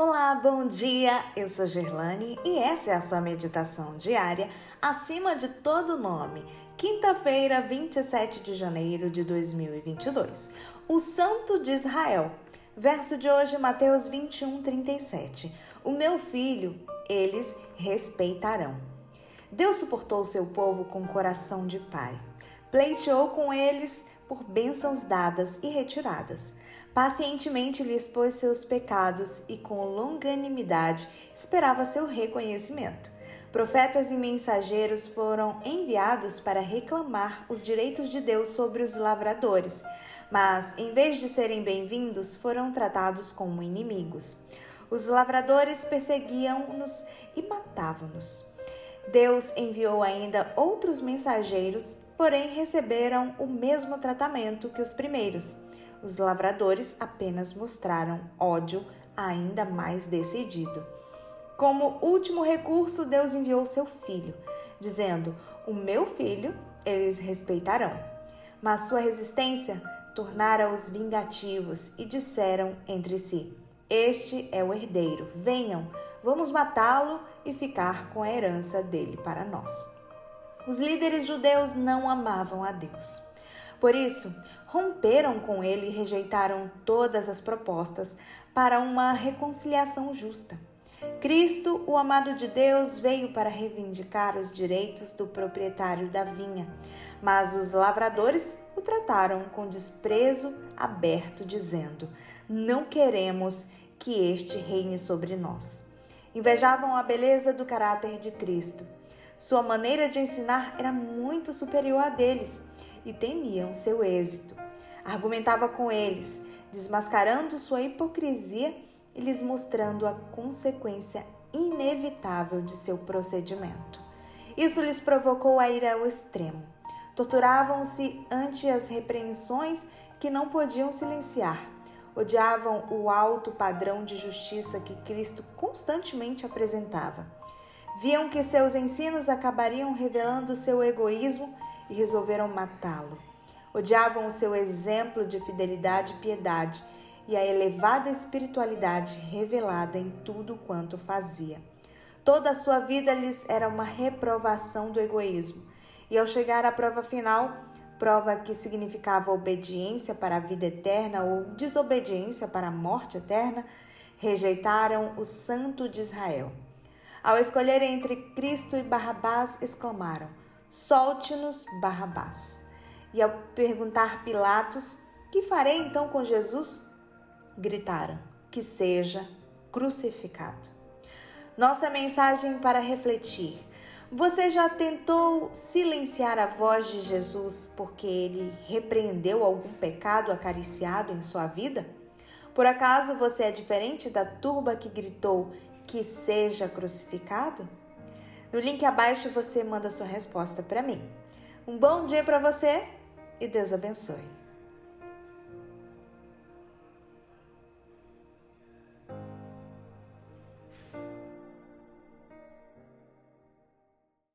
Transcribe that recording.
Olá, bom dia! Eu sou Gerlane e essa é a sua meditação diária acima de todo nome. Quinta-feira, 27 de janeiro de 2022. O Santo de Israel. Verso de hoje, Mateus 21, 37. O meu filho, eles respeitarão. Deus suportou seu povo com coração de pai. Pleiteou com eles por bênçãos dadas e retiradas. Pacientemente lhe expôs seus pecados e com longanimidade esperava seu reconhecimento. Profetas e mensageiros foram enviados para reclamar os direitos de Deus sobre os lavradores, mas em vez de serem bem-vindos, foram tratados como inimigos. Os lavradores perseguiam-nos e matavam-nos. Deus enviou ainda outros mensageiros, porém receberam o mesmo tratamento que os primeiros. Os lavradores apenas mostraram ódio ainda mais decidido. Como último recurso, Deus enviou seu filho, dizendo: O meu filho eles respeitarão. Mas sua resistência tornara-os vingativos e disseram entre si: Este é o herdeiro, venham, vamos matá-lo e ficar com a herança dele para nós. Os líderes judeus não amavam a Deus. Por isso, romperam com ele e rejeitaram todas as propostas para uma reconciliação justa. Cristo, o amado de Deus, veio para reivindicar os direitos do proprietário da vinha, mas os lavradores o trataram com desprezo aberto, dizendo: Não queremos que este reine sobre nós. Invejavam a beleza do caráter de Cristo. Sua maneira de ensinar era muito superior à deles e temiam seu êxito. Argumentava com eles, desmascarando sua hipocrisia e lhes mostrando a consequência inevitável de seu procedimento. Isso lhes provocou a ira ao extremo. Torturavam-se ante as repreensões que não podiam silenciar. Odiavam o alto padrão de justiça que Cristo constantemente apresentava. Viam que seus ensinos acabariam revelando seu egoísmo e resolveram matá-lo. Odiavam o seu exemplo de fidelidade e piedade e a elevada espiritualidade revelada em tudo quanto fazia. Toda a sua vida lhes era uma reprovação do egoísmo, e ao chegar à prova final, prova que significava obediência para a vida eterna ou desobediência para a morte eterna, rejeitaram o Santo de Israel. Ao escolher entre Cristo e Barrabás, exclamaram: Solte-nos Barrabás. E ao perguntar Pilatos: Que farei então com Jesus? Gritaram: Que seja crucificado. Nossa mensagem para refletir. Você já tentou silenciar a voz de Jesus porque ele repreendeu algum pecado acariciado em sua vida? Por acaso você é diferente da turba que gritou que seja crucificado? No link abaixo você manda sua resposta para mim. Um bom dia para você e Deus abençoe.